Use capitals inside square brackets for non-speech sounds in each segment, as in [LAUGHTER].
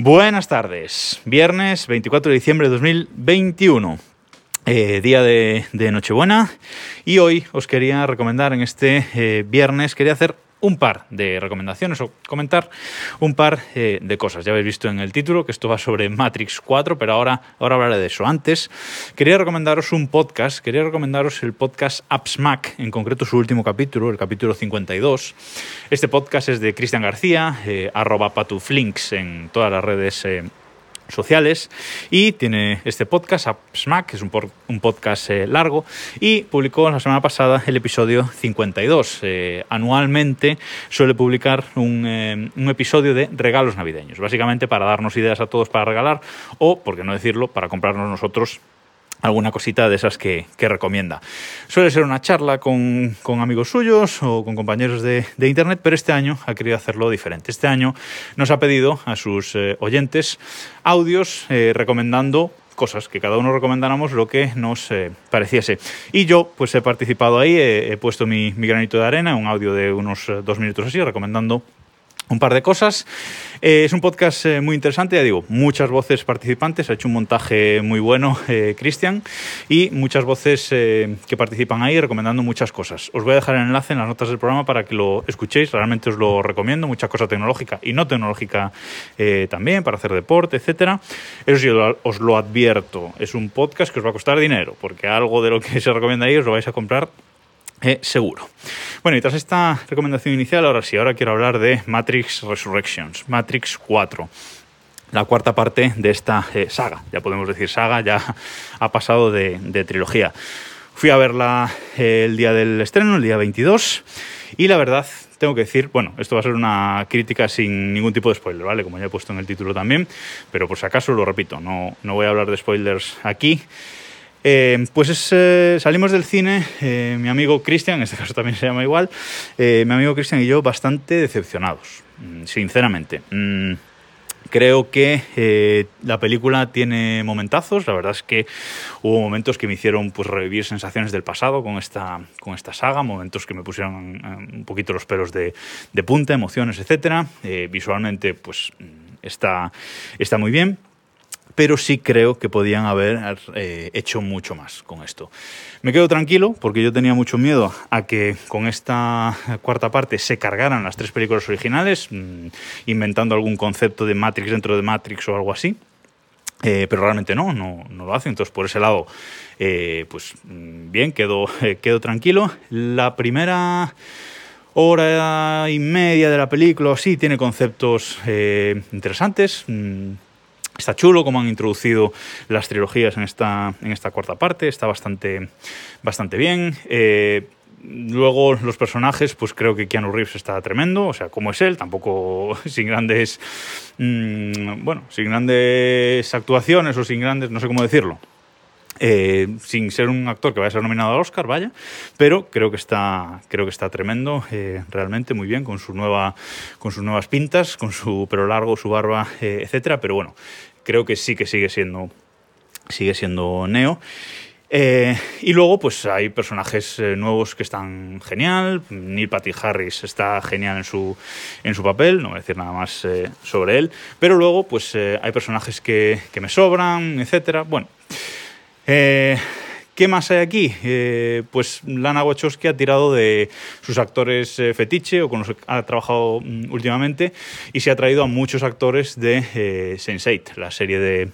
Buenas tardes, viernes 24 de diciembre de 2021. Eh, día de, Nochebuena y hoy os quería recomendar en este eh, viernes, quería hacer un par de recomendaciones o comentar un par eh, de cosas. Ya habéis visto en el título que esto va sobre Matrix 4, pero ahora, ahora hablaré de eso. Antes, quería recomendaros un podcast, quería recomendaros el podcast AppsMac, en concreto su último capítulo, el capítulo 52. Este podcast es de Cristian García, eh, arroba patuflinks en todas las redes. Eh, sociales y tiene este podcast, Smack, que es un, un podcast eh, largo, y publicó la semana pasada el episodio 52. Eh, anualmente suele publicar un, eh, un, episodio de regalos navideños, básicamente para darnos ideas a todos para regalar o, por qué no decirlo, para comprarnos nosotros alguna cosita de esas que, recomienda. Suele ser una charla con, amigos suyos o con compañeros de, Internet, pero este año ha querido hacerlo diferente. Este año nos ha pedido a sus eh, oyentes audios eh, recomendando cosas, que cada uno recomendáramos lo que nos eh, pareciese. Y yo pues he participado ahí, he, puesto mi, mi, granito de arena, un audio de unos dos minutos así, recomendando un par de cosas. Eh, es un podcast eh, muy interesante, ya digo, muchas voces participantes, ha hecho un montaje muy bueno eh, Cristian y muchas voces que participan ahí recomendando muchas cosas. Os voy a dejar el enlace en las notas del programa para que lo escuchéis, realmente os lo recomiendo, mucha cosa tecnológica y no tecnológica también, para hacer deporte, etcétera. Eso sí, os lo advierto, es un podcast que os va a costar dinero, porque algo de lo que [LAUGHS] se recomienda ahí os lo vais a comprar eh, seguro. Bueno, y tras esta recomendación inicial, ahora sí, ahora quiero hablar de Matrix Resurrections, Matrix 4 la cuarta parte de esta eh, saga. Ya podemos decir saga, ya ha pasado de, trilogía. Fui a verla eh, el día del estreno, el día 22, y la verdad, tengo que decir, bueno, esto va a ser una crítica sin ningún tipo de spoiler, ¿vale? Como ya he puesto en el título también, pero por si acaso lo repito, no, no voy a hablar de spoilers aquí. Eh, pues eh, salimos del cine, eh, mi amigo Cristian, en este caso también se llama igual, mi amigo Cristian y yo bastante decepcionados, mm, sinceramente. Mm, creo que la película tiene momentazos, la verdad es que hubo momentos que me hicieron pues, revivir sensaciones del pasado con esta, con esta saga, momentos que me pusieron un poquito los pelos de, de punta, emociones, etc. visualmente pues mm, está, está muy bien pero sí creo que podían haber eh, hecho mucho más con esto. Me quedo tranquilo porque yo tenía mucho miedo a que con esta cuarta parte se cargaran las tres películas originales, mm, inventando algún concepto de Matrix dentro de Matrix o algo así. Eh, pero realmente no, no, lo hacen. Entonces, por ese lado, eh, pues mm, bien, quedo, quedo tranquilo. La primera hora y media de la película sí tiene conceptos interesantes. Mm, Está chulo como han introducido las trilogías en esta, en esta cuarta parte, está bastante, bastante bien. Eh, luego los personajes, pues creo que Keanu Reeves está tremendo, o sea, como es él, tampoco [LAUGHS] sin grandes, mm, bueno, sin grandes actuaciones o sin grandes, no sé cómo decirlo. Eh, sin ser un actor que vaya a ser nominado al Oscar, vaya, pero creo que está, creo que está tremendo, eh, realmente muy bien, con su nueva, con sus nuevas pintas, con su pelo largo, su barba, etcétera. Pero bueno, creo que sí que sigue siendo, sigue siendo Neo. Eh, y luego, pues hay personajes eh, nuevos que están genial. Neil Patrick Harris está genial en su, en su papel, no voy a decir nada más eh, sobre él. Pero luego, pues hay personajes que, que, me sobran, etcétera. Bueno. ¿Qué más hay aquí? pues Lana Wachowski ha tirado de sus actores fetiche o con los que ha trabajado mm, últimamente y se ha traído a muchos actores de Sense8, la serie de,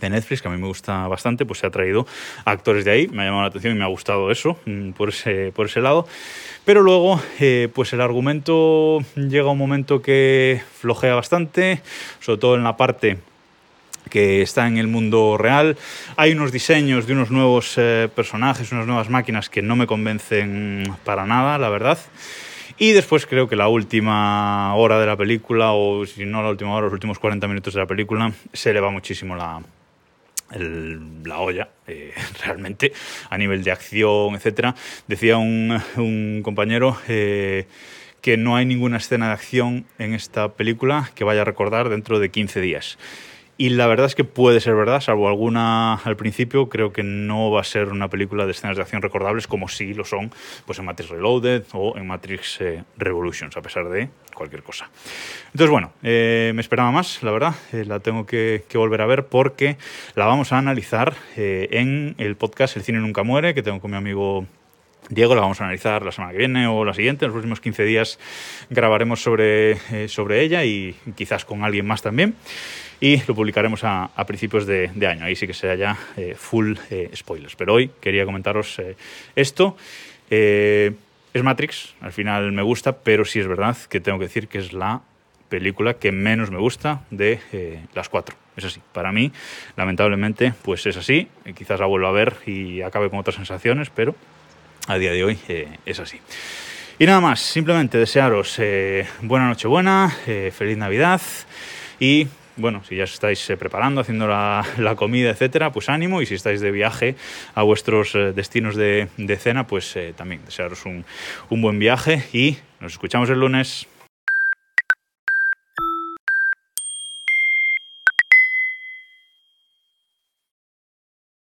de Netflix, que a mí me gusta bastante, pues se ha traído actores de ahí, me ha llamado la atención y me ha gustado eso, mm, por ese, por ese lado. Pero luego, eh, pues el argumento llega a un momento que flojea bastante, sobre todo en la parte que está en el mundo real. Hay unos diseños de unos nuevos eh, personajes, unas nuevas máquinas que no me convencen para nada, la verdad. Y después creo que la última hora de la película, o si no la última hora, los últimos 40 minutos de la película, se eleva muchísimo la, la olla, eh, [LAUGHS] realmente, a nivel de acción, etc. Decía un, compañero eh, que no hay ninguna escena de acción en esta película que vaya a recordar dentro de 15 días. Y la verdad es que puede ser verdad, salvo alguna al principio, creo que no va a ser una película de escenas de acción recordables como sí lo son pues en Matrix Reloaded o en Matrix eh, Revolutions, a pesar de cualquier cosa. Entonces, bueno, eh, me esperaba más, la verdad, eh, la tengo que, que, volver a ver porque la vamos a analizar en el podcast El cine nunca muere, que tengo con mi amigo Diego, la vamos a analizar la semana que viene o la siguiente. En los próximos 15 días grabaremos sobre, eh, sobre ella y quizás con alguien más también. Y lo publicaremos a, a principios de, de, año. Ahí sí que sea ya eh, full eh, spoilers. Pero hoy quería comentaros eh, esto. Eh, es Matrix, al final me gusta, pero sí es verdad que tengo que decir que es la película que menos me gusta de eh, las cuatro. Es así. Para mí, lamentablemente, pues es así. quizás la vuelva a ver y acabe con otras sensaciones, pero a día de hoy eh, es así. Y nada más, simplemente desearos eh, buena noche buena, eh, feliz Navidad y bueno, si ya estáis eh, preparando, haciendo la, [LAUGHS] la, comida, etcétera, pues ánimo. Y si estáis de viaje a vuestros destinos de, de, cena, pues también desearos un, un buen viaje y nos escuchamos el lunes.